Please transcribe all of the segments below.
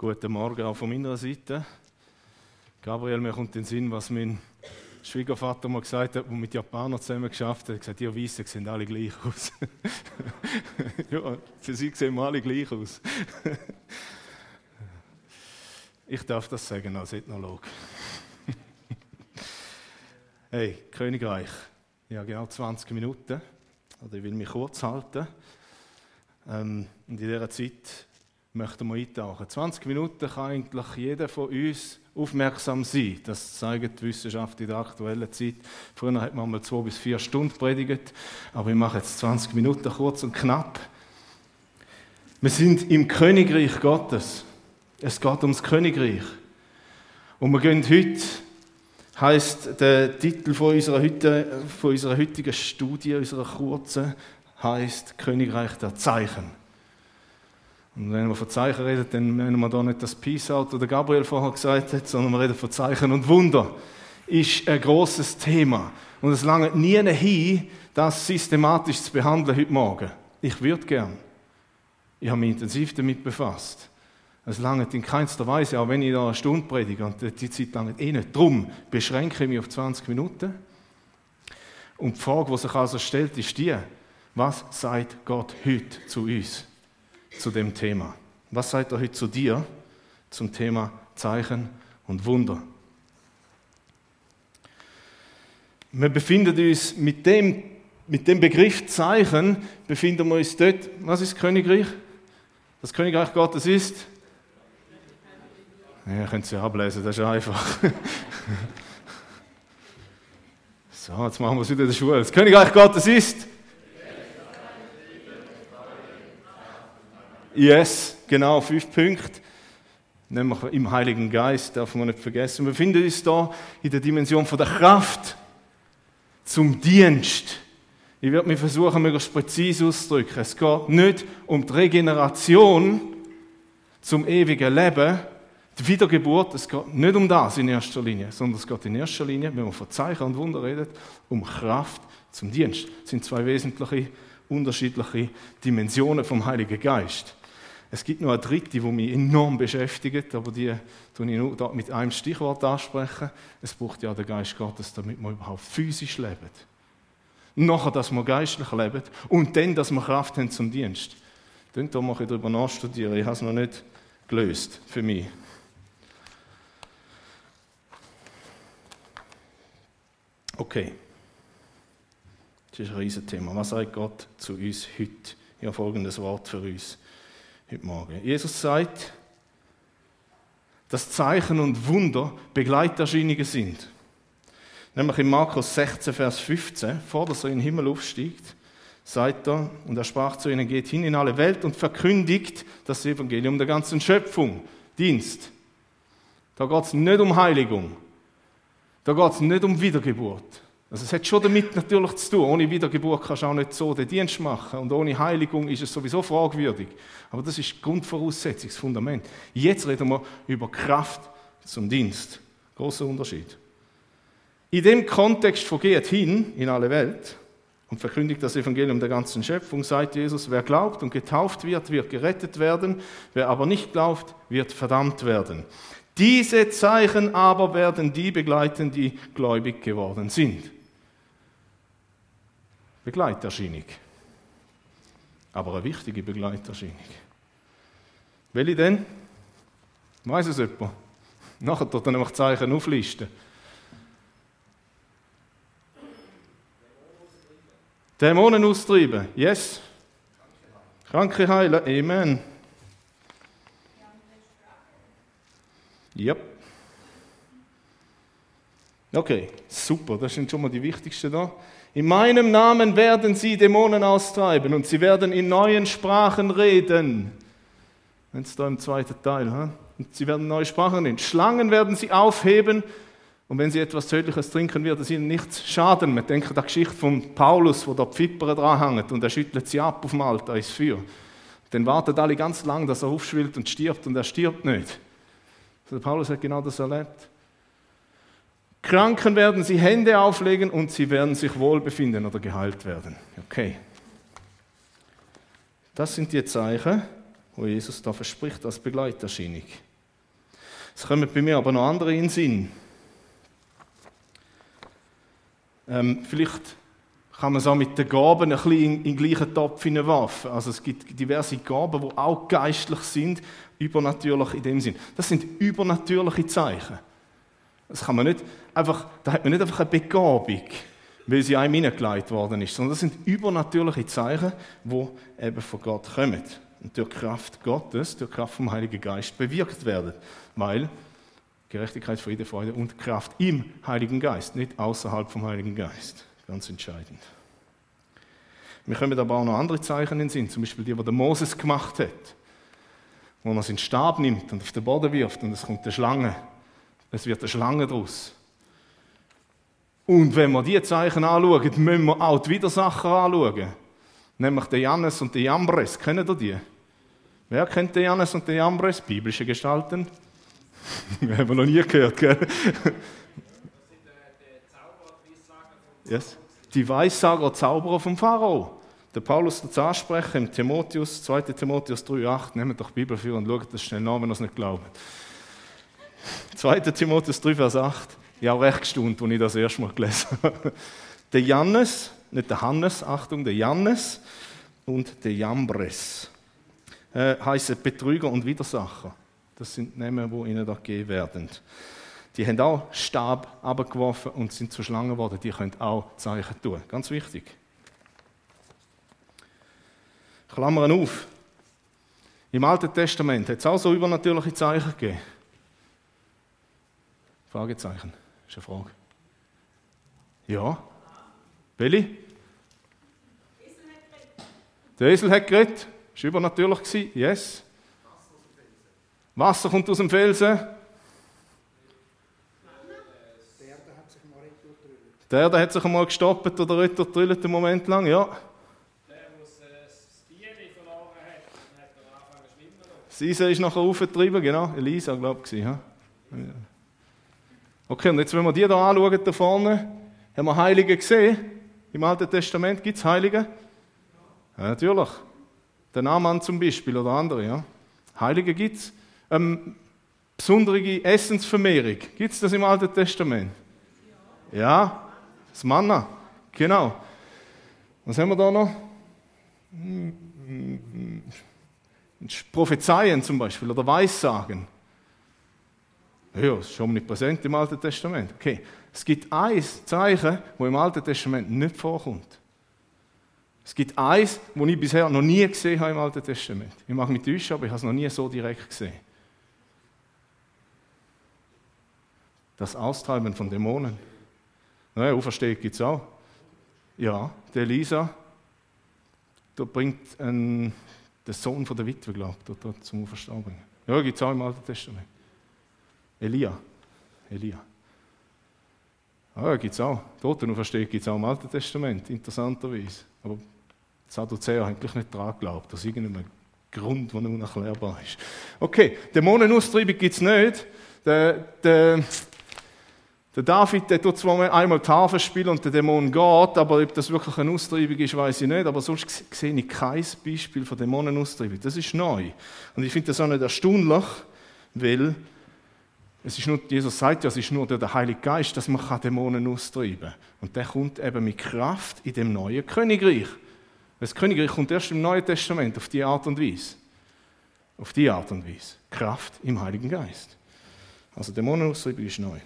Guten Morgen auch von meiner Seite. Gabriel, mir kommt in den Sinn, was mein Schwiegervater mal gesagt hat, der mit Japanern zusammen geschafft hat. Er hat gesagt, ihr Weißen sehen alle gleich aus. ja, für sie sehen alle gleich aus. ich darf das sagen als Ethnologe. hey, Königreich. Ja, genau 20 Minuten. Oder ich will mich kurz halten. Ähm, und in dieser Zeit möchten wir eintauchen. 20 Minuten kann eigentlich jeder von uns aufmerksam sein. Das zeigt die Wissenschaft in der aktuellen Zeit. Früher hat man mal zwei bis vier Stunden predigt, aber ich mache jetzt 20 Minuten kurz und knapp. Wir sind im Königreich Gottes. Es geht ums Königreich. Und wir gehen heute, heißt der Titel von unserer, heute, von unserer heutigen Studie, unserer kurzen, heißt Königreich der Zeichen. Und wenn wir von Zeichen reden, dann meinen wir da nicht das Peace-Out, oder Gabriel vorher gesagt hat, sondern wir reden von Zeichen und Wunder. Ist ein großes Thema. Und es langt nie hin, das systematisch zu behandeln heute Morgen. Ich würde gern. Ich habe mich intensiv damit befasst. Es langt in keinster Weise, auch wenn ich da eine Stunde predige, und die Zeit langt eh nicht. Darum beschränke ich mich auf 20 Minuten. Und die Frage, die sich also stellt, ist die, was sagt Gott heute zu uns? Zu dem Thema. Was sagt er heute zu dir zum Thema Zeichen und Wunder? Wir befinden uns mit dem, mit dem Begriff Zeichen, befinden wir uns dort, was ist Königreich? Das Königreich Gottes ist? Ja, könnt ihr ablesen, das ist einfach. so, jetzt machen wir es wieder in der Schule. Das Königreich Gottes ist? Yes, genau, fünf Punkte. Nämlich im Heiligen Geist, darf man nicht vergessen. Wir befinden uns da in der Dimension von der Kraft zum Dienst. Ich werde mich versuchen, möglichst präzise auszudrücken. Es geht nicht um die Regeneration zum ewigen Leben, die Wiedergeburt. Es geht nicht um das in erster Linie, sondern es geht in erster Linie, wenn man von Zeichen und Wunder redet, um Kraft zum Dienst. Das sind zwei wesentliche, unterschiedliche Dimensionen vom Heiligen Geist. Es gibt noch eine dritte, die mich enorm beschäftigt, aber die tue ich nur mit einem Stichwort ansprechen. Es braucht ja den Geist Gottes, damit wir überhaupt physisch leben. Nachher, dass wir geistlich leben und dann, dass wir Kraft haben zum Dienst. Dann da ich darüber nachstudieren. Ich habe es noch nicht gelöst für mich. Okay. Das ist ein Riesenthema. Was sagt Gott zu uns heute? Ich habe folgendes Wort für uns heute Morgen. Jesus sagt, dass Zeichen und Wunder Begleiterscheinungen sind. Nämlich in Markus 16, Vers 15, vor dass er in den Himmel aufsteigt, sagt er, und er sprach zu ihnen, geht hin in alle Welt und verkündigt das Evangelium der ganzen Schöpfung, Dienst. Da geht es nicht um Heiligung, da geht es nicht um Wiedergeburt, also es hat schon damit natürlich zu tun. Ohne Wiedergeburt kannst du auch nicht so den Dienst machen. Und ohne Heiligung ist es sowieso fragwürdig. Aber das ist die Grundvoraussetzung, das Fundament. Jetzt reden wir über Kraft zum Dienst. Großer Unterschied. In dem Kontext von geht hin in alle Welt und verkündigt das Evangelium der ganzen Schöpfung, sagt Jesus, wer glaubt und getauft wird, wird gerettet werden, wer aber nicht glaubt, wird verdammt werden. Diese Zeichen aber werden die begleiten, die gläubig geworden sind. Begleiterscheinung. Aber eine wichtige Begleiterscheinung. Welche denn? Weiß es jemand? Nachher dort dann nämlich Zeichen auflisten. Dämonen austreiben. Yes. Kranke heilen. Amen. Yep. Okay, super. Das sind schon mal die wichtigsten da. In meinem Namen werden sie Dämonen austreiben und sie werden in neuen Sprachen reden. Wenn es da im zweiten Teil, ha? und sie werden neue Sprachen reden. Schlangen werden sie aufheben und wenn sie etwas Tödliches trinken, wird es ihnen nichts schaden. Man denkt an die Geschichte von Paulus, wo da Pfipper dranhängt und er schüttelt sie ab auf Malta ins Feuer. Dann wartet alle ganz lang, dass er aufschwillt und stirbt und er stirbt nicht. Also Paulus hat genau das erlebt. Kranken werden sie Hände auflegen und sie werden sich wohlbefinden oder geheilt werden. Okay. Das sind die Zeichen, wo Jesus da verspricht als Begleiterscheinung. Es kommen bei mir aber noch andere in den Sinn. Ähm, vielleicht kann man es auch mit den Gaben ein bisschen in, in den gleichen Topf werfen. Also es gibt diverse Gaben, die auch geistlich sind, übernatürlich in dem Sinn. Das sind übernatürliche Zeichen. Das kann man nicht einfach, da hat man nicht einfach eine Begabung, weil sie einem hineingelegt worden ist, sondern das sind übernatürliche Zeichen, die eben von Gott kommen und durch Kraft Gottes, durch Kraft vom Heiligen Geist bewirkt werden. Weil Gerechtigkeit, Friede, Freude und Kraft im Heiligen Geist, nicht außerhalb vom Heiligen Geist. Ganz entscheidend. Wir kommen aber auch noch andere Zeichen in den Sinn, zum Beispiel die, die der Moses gemacht hat, wo er seinen Stab nimmt und auf den Boden wirft und es kommt eine Schlange. Es wird eine Schlange daraus. Und wenn wir diese Zeichen anschauen, müssen wir auch die Widersacher anschauen. Nämlich den Jannes und den Jambres. Kennen ihr die? Wer kennt den Jannes und den Jambres? Biblische Gestalten. Haben wir noch nie gehört, gell? Yes. Die Weissager, Zauberer vom Pharao. Der Paulus das ansprechen im Timotheus, 2. Timotheus 3,8. Nehmt doch die Bibel für und schaut das schnell nach, wenn ihr es nicht glaubt. 2. Timotheus 3, Vers 8. Ich auch recht gestaunt, als ich das erste Mal gelesen habe. Der Jannes, nicht der Hannes, Achtung, der Jannes und der Jambres äh, heißen Betrüger und Widersacher. Das sind Namen, die ihnen da gegeben werden. Die haben auch Stab abgeworfen und sind zu Schlangen geworden. Die können auch Zeichen tun. Ganz wichtig. Klammern auf. Im Alten Testament hat es auch so übernatürliche Zeichen gegeben. Fragezeichen. Ist eine Frage. Ja. Belli? Der Esel hat geredet. War übernatürlich. Yes. Wasser kommt aus dem Felsen. Der Erde hat sich einmal gestoppt oder retourtrillt einen Moment lang, ja. Der, der das Tier verloren hat, hat angefangen zu schwimmen. Eisen ist nachher aufgetrieben, genau. Elisa, glaube ich. Ja. Okay, und jetzt, wenn wir die hier anschauen, da vorne, haben wir Heilige gesehen. Im Alten Testament gibt es Heilige. Ja, natürlich. Der Naaman zum Beispiel oder andere. Ja. Heilige gibt es. Ähm, besondere Essensvermehrung. Gibt es das im Alten Testament? Ja, das Manna. Genau. Was haben wir da noch? Prophezeien zum Beispiel oder Weissagen. Ja, das ist omnipräsent im Alten Testament. Okay. Es gibt ein Zeichen, wo im Alten Testament nicht vorkommt. Es gibt eins, das ich bisher noch nie gesehen habe im Alten Testament. Ich mag mich täuschen, aber ich habe es noch nie so direkt gesehen. Das Austreiben von Dämonen. Naja, Auferstehung gibt es auch. Ja, der Elisa, da bringt ein, der Sohn von der Witwe, glaube ich, zum Auferstehen. Ja, gibt es auch im Alten Testament. Elia. Elia. Ah, gibt es auch. Totenauferstehung gibt es auch im Alten Testament, interessanterweise. Aber die Sadduzäer haben nicht daran geglaubt, aus irgendeinem Grund, der unerklärbar ist. Okay, Dämonenaustreibung gibt es nicht. Der, der, der David, der tut zwar einmal Tafel spielen und der Dämon geht, aber ob das wirklich eine Austreibung ist, weiß ich nicht. Aber sonst sehe ich kein Beispiel von Dämonenaustreibung. Das ist neu. Und ich finde das auch nicht erstaunlich, weil es ist nur, Jesus sagt ja, es ist nur der Heilige Geist, dass man Dämonen austreiben kann. Und der kommt eben mit Kraft in dem neuen Königreich. Das Königreich kommt erst im Neuen Testament auf die Art und Weise. Auf die Art und Weise. Kraft im Heiligen Geist. Also Dämonenaustreibung ist neu.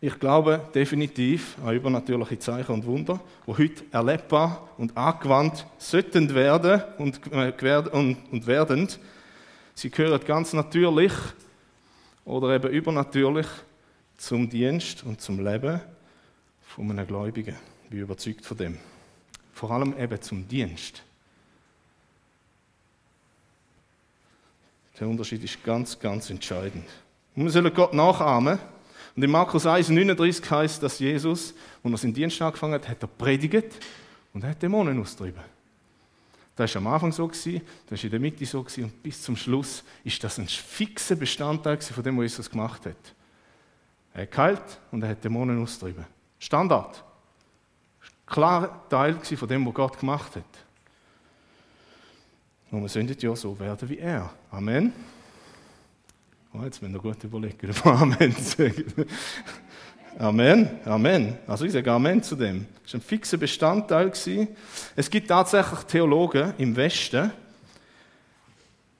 Ich glaube definitiv an übernatürliche Zeichen und Wunder, die heute erlebbar und angewandt sollten werden und, äh, und, und werden Sie gehören ganz natürlich oder eben übernatürlich zum Dienst und zum Leben von einem Gläubigen. Ich bin überzeugt von dem. Vor allem eben zum Dienst. Der Unterschied ist ganz, ganz entscheidend. Und wir sollen Gott nachahmen. Und in Markus 1, 39 heißt, dass Jesus, als er seinen Dienst angefangen hat, hat er predigt und hat Dämonen austrieben. Das war am Anfang so, das war in der Mitte so und bis zum Schluss ist das ein fixer Bestandteil von dem, was Jesus gemacht hat. Er hat geheilt und er hat Dämonen austrieben. Standard. Klar Teil von dem, was Gott gemacht hat. Und wir sollen ja so werden wie er. Amen. Oh, jetzt müssen wir gut überlegen, ob Amen sagen. Amen, Amen. Also ich sage Amen zu dem. Das war ein fixer Bestandteil. Es gibt tatsächlich Theologen im Westen,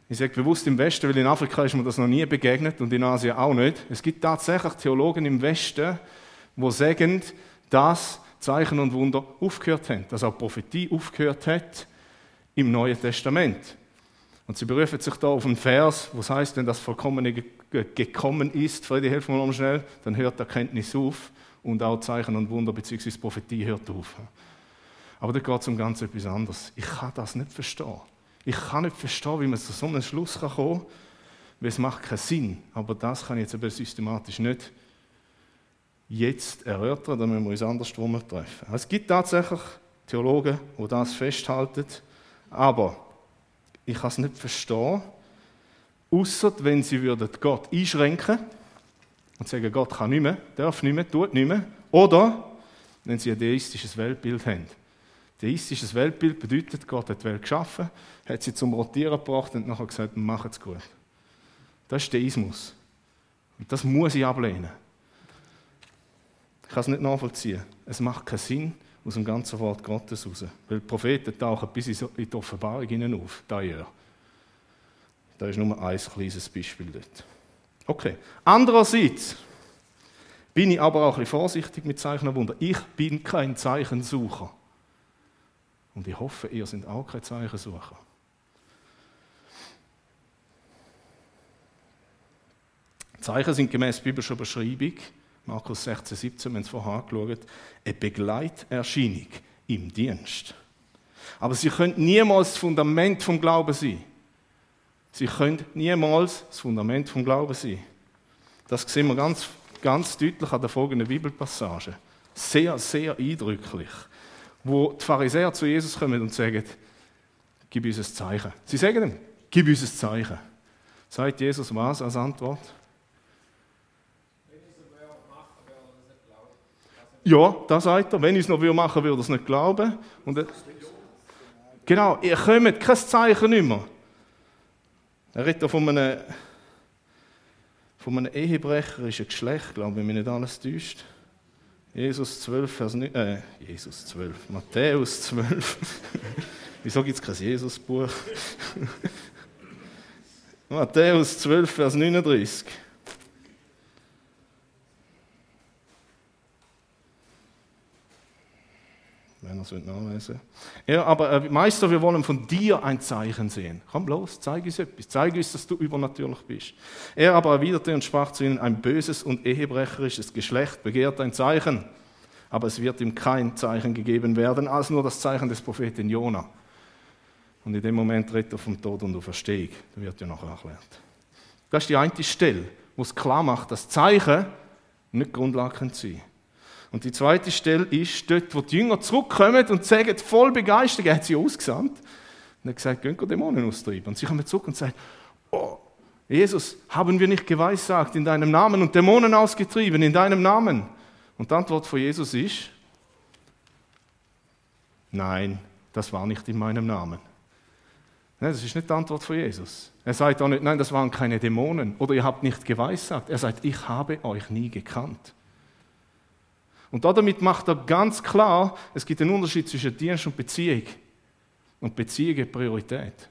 ich sage bewusst im Westen, weil in Afrika ist mir das noch nie begegnet und in Asien auch nicht. Es gibt tatsächlich Theologen im Westen, die sagen, dass Zeichen und Wunder aufgehört haben, dass auch Prophetie aufgehört hat im Neuen Testament. Und sie berufen sich da auf einen Vers, wo es heißt, wenn das Vollkommene gekommen ist, Friede, helfen wir mal schnell, dann hört Erkenntnis auf und auch Zeichen und Wunder bzw. Prophetie hört auf. Aber da geht es um ganz etwas anderes. Ich kann das nicht verstehen. Ich kann nicht verstehen, wie man zu so einem Schluss kommen kann, weil es macht keinen Sinn. Aber das kann ich jetzt aber systematisch nicht jetzt erörtern, dann müssen wir uns andersrum treffen. Es gibt tatsächlich Theologen, die das festhalten, aber ich kann es nicht verstehen, außer wenn sie würden Gott einschränken und sagen, Gott kann nicht mehr, darf nicht mehr, tut nicht mehr, oder wenn sie ein deistisches Weltbild haben. Deistisches Weltbild bedeutet, Gott hat die Welt geschaffen, hat sie zum Rotieren gebracht und nachher gesagt, macht es gut. Das ist Deismus. Und das muss ich ablehnen. Ich kann es nicht nachvollziehen. Es macht keinen Sinn aus dem ganzen Wort Gottes raus. Weil die Propheten tauchen bis in die Offenbarung auf, da Jahr. Da ist nur ein kleines Beispiel dort. Okay. Andererseits bin ich aber auch ein bisschen vorsichtig mit Zeichen. Ich bin kein Zeichensucher. Und ich hoffe, ihr seid auch kein Zeichensucher. Zeichen sind gemäß biblischer Beschreibung, Markus 16, 17, wir haben es vorher angeschaut, eine Begleiterscheinung im Dienst. Aber sie können niemals das Fundament vom Glauben sein. Sie können niemals das Fundament vom Glauben sein. Das sehen wir ganz, ganz deutlich an der folgenden Bibelpassage. Sehr, sehr eindrücklich. Wo die Pharisäer zu Jesus kommen und sagen, gib uns ein Zeichen. Sie sagen ihm, gib uns ein Zeichen. Sagt Jesus was als Antwort? Ja, das sagt er. Wenn ich es noch machen will, würde er es nicht glauben. Und, äh, genau, ihr kommt kein Zeichen nicht mehr. Er redet von einem, von einem ehebrecherischen Geschlecht, glaube ich, wenn mich nicht alles täuscht. Jesus 12, Vers 9, äh, Jesus 12, Matthäus 12. Wieso gibt es kein Jesus-Buch? Matthäus 12, Vers 39. ihr es Ja, aber äh, Meister, wir wollen von dir ein Zeichen sehen. Komm los, zeig uns etwas. Zeig uns, dass du übernatürlich bist. Er aber erwiderte und sprach zu ihnen, ein böses und ehebrecherisches Geschlecht begehrt ein Zeichen. Aber es wird ihm kein Zeichen gegeben werden, als nur das Zeichen des Propheten Jona. Und in dem Moment redet er vom Tod und Auferstehung. Das wird ja nachher erklärt. Das ist die eine Stelle, wo es klar macht, dass Zeichen nicht Grundlage sein können. Und die zweite Stelle ist dort, wo die Jünger zurückkommen und sagen, voll begeistert, er hat sie ausgesandt. Und er hat gesagt, gehen Dämonen austreiben. Und sie kommen zurück und sagen, oh, Jesus, haben wir nicht geweissagt in deinem Namen und Dämonen ausgetrieben in deinem Namen? Und die Antwort von Jesus ist, nein, das war nicht in meinem Namen. Nein, das ist nicht die Antwort von Jesus. Er sagt auch nicht, nein, das waren keine Dämonen oder ihr habt nicht geweissagt. Er sagt, ich habe euch nie gekannt. Und damit macht er ganz klar, es gibt einen Unterschied zwischen Dienst und Beziehung. Und Beziehung hat Priorität.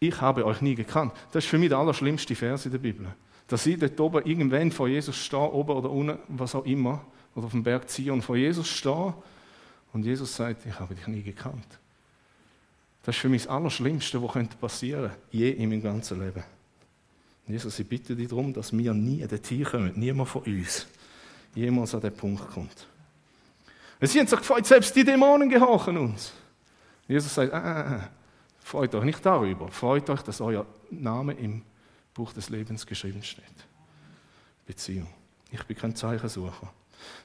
Ich habe euch nie gekannt. Das ist für mich der allerschlimmste Vers in der Bibel. Dass ich dort oben irgendwann vor Jesus stehe, oben oder unten, was auch immer, oder auf dem Berg Zion vor Jesus stehe und Jesus sagt, ich habe dich nie gekannt. Das ist für mich das Allerschlimmste, was passieren könnte, je in meinem ganzen Leben. Jesus, ich bitte dich darum, dass wir nie dorthin kommen, niemand von uns jemals an den Punkt kommt. Sie haben sich gefreut, selbst die Dämonen gehorchen uns. Jesus sagt, äh, äh, äh, freut euch nicht darüber, freut euch, dass euer Name im Buch des Lebens geschrieben steht. Beziehung. Ich bin kein Zeichensucher.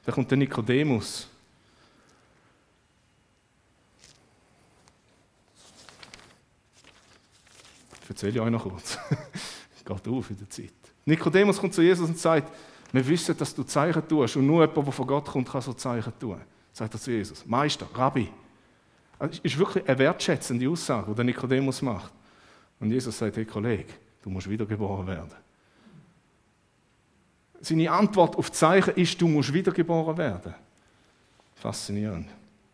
Da kommt der Nikodemus. Ich erzähle euch noch kurz. Geht auf in der Zeit. Nikodemus kommt zu Jesus und sagt, wir wissen, dass du Zeichen tust und nur jemand, der von Gott kommt, kann so Zeichen tun. Sagt er zu Jesus. Meister, Rabbi. Das ist wirklich eine wertschätzende Aussage, die Nikodemus macht. Und Jesus sagt, hey Kollege, du musst wiedergeboren werden. Seine Antwort auf Zeichen ist, du musst wiedergeboren werden. Faszinierend.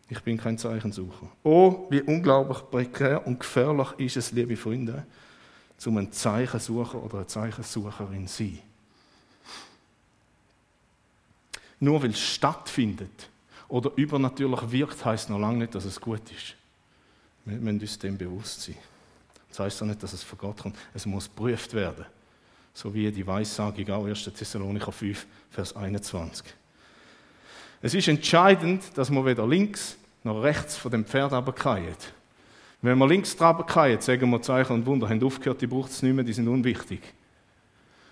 Ich bin kein Zeichensucher. Oh, wie unglaublich prekär und gefährlich ist es, liebe Freunde, zum ein Zeichensucher oder eine Zeichensucherin zu sein. Nur weil es stattfindet oder übernatürlich wirkt, heißt noch lange nicht, dass es gut ist. Wir müssen uns dem bewusst sein. Das heißt auch nicht, dass es von Gott kommt. Es muss geprüft werden. So wie die Weissagung auch 1. Thessalonicher 5, Vers 21. Es ist entscheidend, dass man weder links noch rechts von dem Pferd runterfallen. Wenn wir links runterfallen, sagen wir, Zeichen und Wunder haben aufgehört, die braucht es nicht mehr, die sind unwichtig.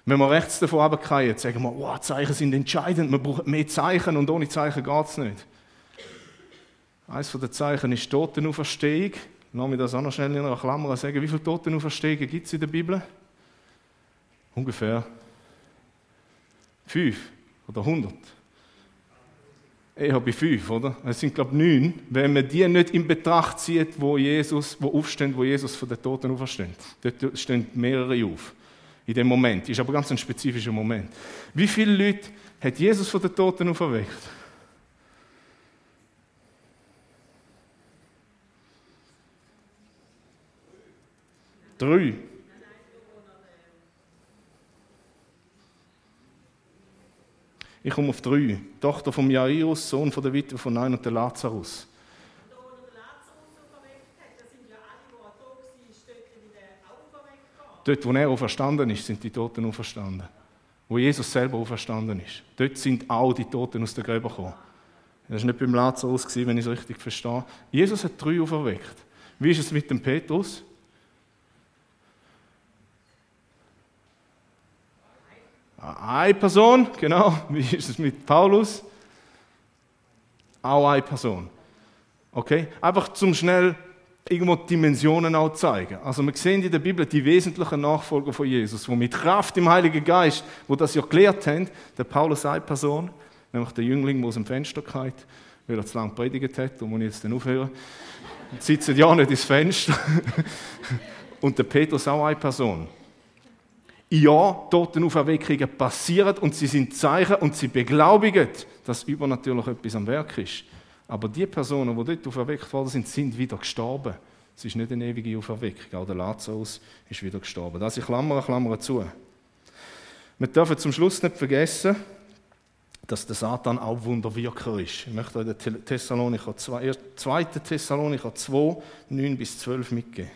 Wenn wir rechts davon runterfallen, sagen wir, wow, Zeichen sind entscheidend, wir brauchen mehr Zeichen und ohne Zeichen geht es nicht. Eines der Zeichen ist Totenauferstehung. Lass mich das auch noch schnell in einer Klammer sagen. Wie viele Totenauferstehungen gibt es in der Bibel? Ungefähr fünf oder hundert. Eher bei fünf, oder? Es sind, glaube ich, neun, wenn man die nicht in Betracht zieht, wo Jesus, wo aufstehen, wo Jesus von den Toten aufersteht. Dort stehen mehrere auf. In dem Moment. Ist aber ganz ein spezifischer Moment. Wie viele Leute hat Jesus von den Toten auferweckt? Drei. Ich komme auf drei. Tochter von Jairus, Sohn von der Witwe von Nein und der Lazarus. Dort, wo er auferstanden ist, sind die Toten auferstanden. Wo Jesus selber auferstanden ist. Dort sind auch die Toten aus der Gräber gekommen. Das war nicht beim Lazarus, wenn ich es richtig verstehe. Jesus hat drei auferweckt. Wie ist es mit dem Petrus? Eine Person, genau. Wie ist es mit Paulus? Auch eine Person. Okay? Einfach zum schnell irgendwo Dimensionen auch zeigen. Also wir sehen in der Bibel die wesentlichen Nachfolger von Jesus, wo mit Kraft im Heiligen Geist, wo das ja gelehrt haben, der Paulus eine Person, nämlich der Jüngling, der aus dem Fenster geht, weil er zu lange predigt hat, und muss jetzt dann aufhören. Sitzen ja nicht ins Fenster. und der Petrus auch eine Person ja, Totenauferweckungen passieren und sie sind Zeichen und sie beglaubigen, dass übernatürlich etwas am Werk ist. Aber die Personen, die dort auferweckt worden sind, sind wieder gestorben. Es ist nicht eine ewige Auferweckung. Auch der Lazarus ist wieder gestorben. Das ist Klammer, Klammer zu. Wir dürfen zum Schluss nicht vergessen, dass der Satan auch Wunderwirker ist. Ich möchte euch den Thessalonicher 2, 2. Thessalonicher 2, 9 bis 12 mitgeben.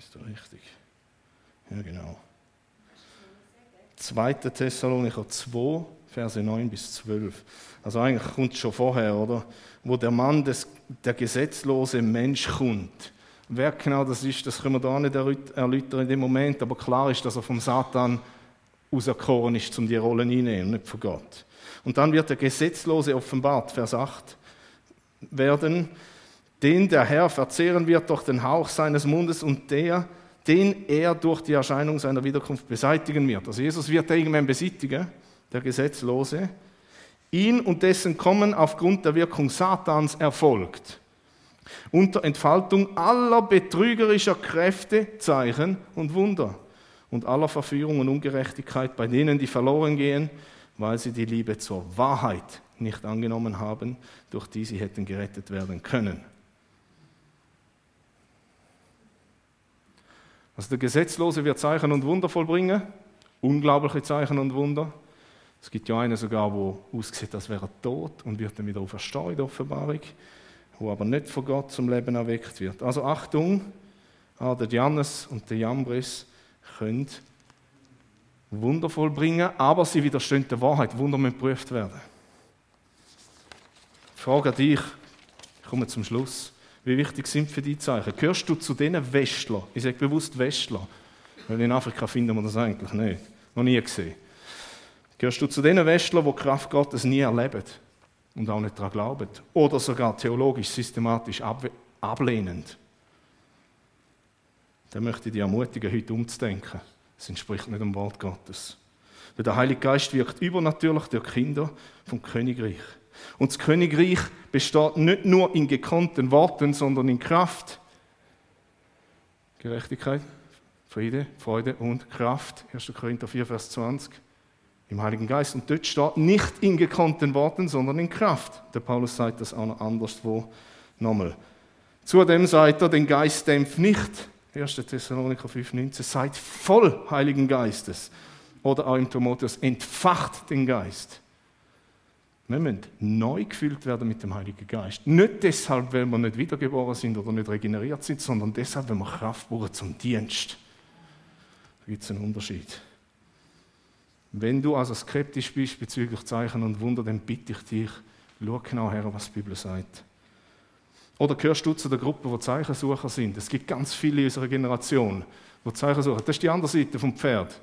Ist doch richtig. Ja, genau. 2. Thessalonicher 2, Verse 9 bis 12. Also eigentlich kommt es schon vorher, oder? Wo der Mann, des, der gesetzlose Mensch kommt. Wer genau das ist, das können wir da nicht erläutern in dem Moment, aber klar ist, dass er vom Satan auserkoren ist, um die Rolle einzunehmen, nicht von Gott. Und dann wird der Gesetzlose offenbart, Vers 8, werden, den der Herr verzehren wird durch den Hauch seines Mundes und der, den er durch die Erscheinung seiner Wiederkunft beseitigen wird. Also Jesus wird irgendwann beseitigen, der Gesetzlose. Ihn und dessen Kommen aufgrund der Wirkung Satans erfolgt. Unter Entfaltung aller betrügerischer Kräfte, Zeichen und Wunder und aller Verführung und Ungerechtigkeit bei denen, die verloren gehen, weil sie die Liebe zur Wahrheit nicht angenommen haben, durch die sie hätten gerettet werden können. Also der Gesetzlose wird Zeichen und Wunder vollbringen, unglaubliche Zeichen und Wunder. Es gibt ja einen sogar, wo aussieht, als wäre er tot und wird dann wieder auferstehen in der Offenbarung, wo aber nicht von Gott zum Leben erweckt wird. Also Achtung, ah, der Jannes und der Jambres können Wunder vollbringen, aber sie widerstehen der Wahrheit. Wunder müssen geprüft werden. Ich frage dich, ich komme zum Schluss. Wie wichtig sind für die Zeichen? Gehörst du zu diesen Westlern? Ich sage bewusst Westler, weil in Afrika finden wir das eigentlich nicht. Noch nie gesehen. Gehörst du zu diesen Westlern, die Kraft Gottes nie erleben und auch nicht daran glauben? Oder sogar theologisch, systematisch ablehnend? dann möchte ich dich ermutigen, heute umzudenken. Es entspricht nicht dem Wort Gottes. Weil der Heilige Geist wirkt übernatürlich durch Kinder vom Königreich. Und das Königreich besteht nicht nur in gekonnten Worten, sondern in Kraft. Gerechtigkeit, Friede, Freude und Kraft. 1. Korinther 4, Vers 20. Im Heiligen Geist. Und dort steht nicht in gekonnten Worten, sondern in Kraft. Der Paulus sagt das auch noch anderswo nochmal. Zudem sagt er, den Geist dämpft nicht. 1. Thessaloniker 5,19. Seid voll Heiligen Geistes. Oder auch im Timotheus, entfacht den Geist. Wir müssen neu gefüllt werden mit dem Heiligen Geist. Nicht deshalb, weil wir nicht wiedergeboren sind oder nicht regeneriert sind, sondern deshalb, weil wir Kraft brauchen zum Dienst. Da gibt es einen Unterschied. Wenn du also skeptisch bist bezüglich Zeichen und Wunder, dann bitte ich dich, schau genau her, was die Bibel sagt. Oder gehörst du zu der Gruppe, wo Zeichensucher sind? Es gibt ganz viele in unserer Generation, die Zeichen suchen. Das ist die andere Seite vom Pferd.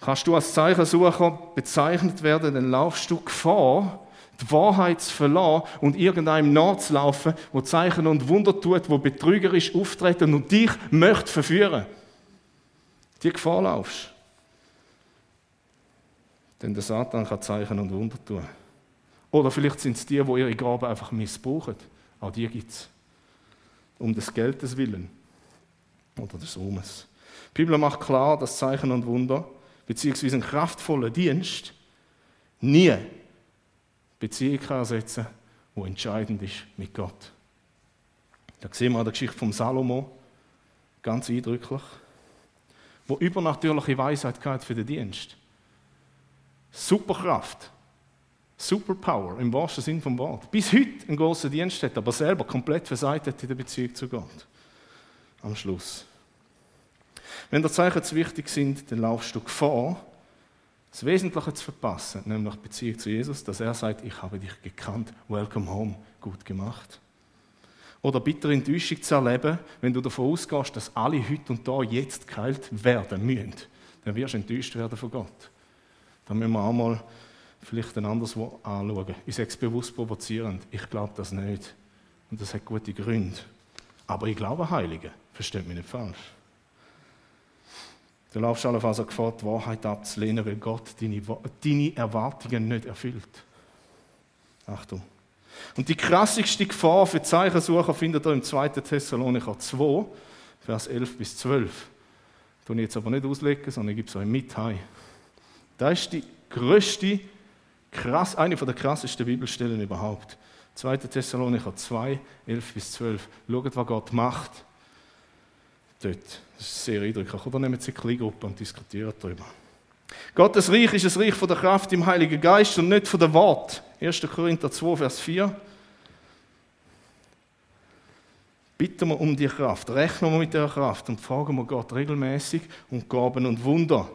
Kannst du als Zeichensucher bezeichnet werden, dann laufst du Gefahr, die Wahrheit zu verlassen und irgendeinem nachzulaufen, wo Zeichen und Wunder tut, wo betrügerisch auftreten und dich möchte verführen. Die Gefahr laufst. Denn der Satan kann Zeichen und Wunder tun. Oder vielleicht sind es die, wo ihre Gaben einfach missbrauchen. Auch die gibt es. Um des Geldes willen. Oder des Ruhmes. Die Bibel macht klar, dass Zeichen und Wunder beziehungsweise ein kraftvoller Dienst nie Beziehung ersetzen kann, die entscheidend ist mit Gott. Da sehen wir an der Geschichte von Salomo ganz eindrücklich, wo übernatürliche Weisheit hat für den Dienst. Superkraft, Superpower im wahrsten Sinn vom Wort. Bis heute einen großen Dienst hat, aber selber komplett versagt hat in der Beziehung zu Gott. Am Schluss. Wenn die Zeichen zu wichtig sind, dann laufst du Gefahr, das Wesentliche zu verpassen, nämlich die Beziehung zu Jesus, dass er sagt, ich habe dich gekannt, welcome home, gut gemacht. Oder bittere Enttäuschung zu erleben, wenn du davon ausgehst, dass alle heute und da jetzt geheilt werden müssen. Dann wirst du enttäuscht werden von Gott. Da müssen wir auch mal vielleicht ein anderes anschauen. Ich sage es bewusst provozierend. Ich glaube das nicht. Und das hat gute Gründe. Aber ich glaube Heilige. Versteht mich nicht falsch. Du laufst allenfalls Gefahr, die Wahrheit abzulehnen, weil Gott deine, deine Erwartungen nicht erfüllt. Achtung. Und die krassigste Gefahr für Zeichensucher findet ihr im 2. Thessalonicher 2, Vers 11 bis 12. Das tue ich jetzt aber nicht auslegen, sondern gebe es euch mit heim. Das ist die größte, krass, eine der krassesten Bibelstellen überhaupt. 2. Thessalonicher 2, 11 bis 12. Schaut, was Gott macht dort. Das ist sehr eindrücklich. Oder nehmen Sie eine Kleingruppe und diskutieren darüber. Gottes Reich ist ein Reich von der Kraft im Heiligen Geist und nicht von der Wort. 1. Korinther 2, Vers 4. Bitten wir um die Kraft, rechnen wir mit der Kraft und fragen wir Gott regelmäßig um Gaben und Wunder.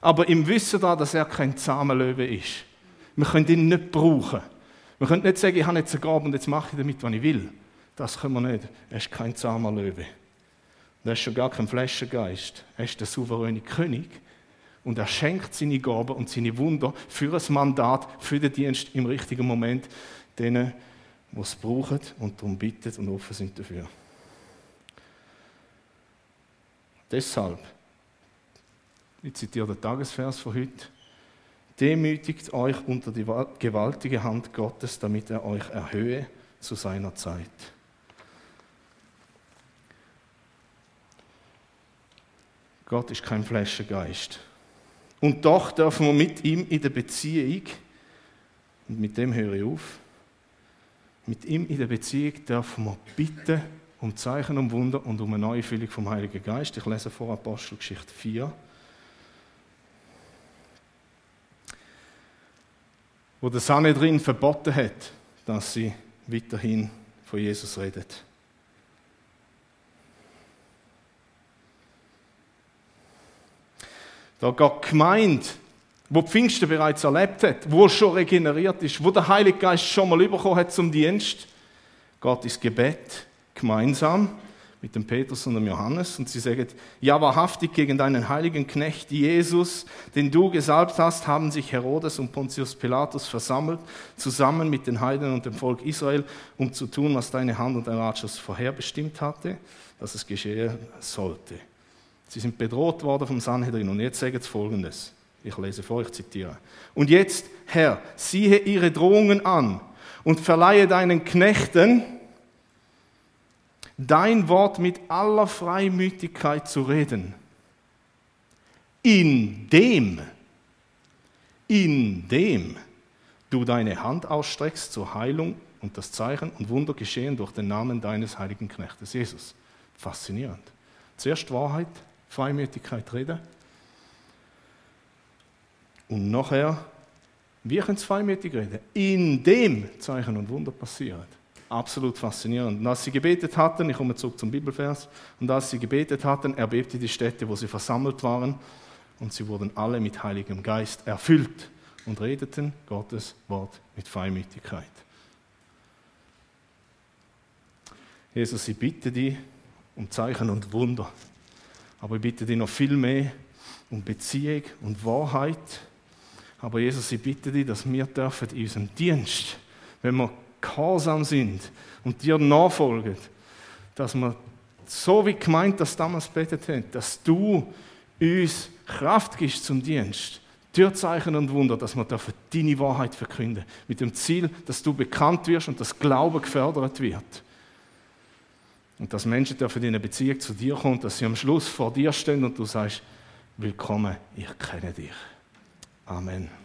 Aber im Wissen da, dass er kein Zahmenlöwe ist. Wir können ihn nicht brauchen. Wir können nicht sagen, ich habe jetzt eine Gabe und jetzt mache ich damit, was ich will. Das können wir nicht. Er ist kein Zahmenlöwe. Er ist schon gar kein Flaschengeist. Er ist der souveräne König. Und er schenkt seine Gaben und seine Wunder für ein Mandat, für den Dienst im richtigen Moment denen, die es brauchen und darum bitten und offen sind dafür. Deshalb, ich zitiere den Tagesvers von heute, demütigt euch unter die gewaltige Hand Gottes, damit er euch erhöhe zu seiner Zeit. Gott ist kein Flaschengeist. Und doch dürfen wir mit ihm in der Beziehung, und mit dem höre ich auf, mit ihm in der Beziehung dürfen wir bitten um Zeichen, um Wunder und um eine neue Füllung vom Heiligen Geist. Ich lese vor Apostelgeschichte 4. Wo der Sanhedrin verboten hat, dass sie weiterhin von Jesus redet. Da geht Gemeinde, wo Pfingsten bereits erlebt hat, wo schon regeneriert ist, wo der Heilige Geist schon mal bekommen hat zum Dienst, geht ins Gebet gemeinsam mit dem Petrus und dem Johannes und sie sagen, ja wahrhaftig gegen deinen heiligen Knecht Jesus, den du gesalbt hast, haben sich Herodes und Pontius Pilatus versammelt, zusammen mit den Heiden und dem Volk Israel, um zu tun, was deine Hand und dein Ratschluss vorherbestimmt hatte, dass es geschehen sollte. Sie sind bedroht worden vom Sanhedrin und jetzt sagen sie folgendes. Ich lese vor, ich zitiere. Und jetzt, Herr, siehe ihre Drohungen an und verleihe deinen Knechten, dein Wort mit aller Freimütigkeit zu reden. Indem, indem du deine Hand ausstreckst zur Heilung und das Zeichen und Wunder geschehen durch den Namen deines heiligen Knechtes Jesus. Faszinierend. Zuerst Wahrheit, Freimütigkeit reden. Und nachher, wie können es freimütig reden? Indem Zeichen und Wunder passieren absolut faszinierend. Und als sie gebetet hatten, ich komme zurück zum Bibelvers, und als sie gebetet hatten, erbebte die Stätte, wo sie versammelt waren, und sie wurden alle mit Heiligem Geist erfüllt und redeten Gottes Wort mit Freimütigkeit. Jesus, ich bitte dich um Zeichen und Wunder, aber ich bitte dich noch viel mehr um Beziehung und Wahrheit. Aber Jesus, ich bitte dich, dass wir dürfen in unserem Dienst, wenn wir gehorsam sind und dir nachfolgen, dass wir so wie gemeint das damals betet haben, dass du uns Kraft gibst zum Dienst, Türzeichen und Wunder, dass wir dafür deine Wahrheit verkünden, mit dem Ziel, dass du bekannt wirst und das Glaube gefördert wird. Und dass Menschen dürfen in eine Beziehung zu dir kommen, dass sie am Schluss vor dir stehen und du sagst, willkommen, ich kenne dich. Amen.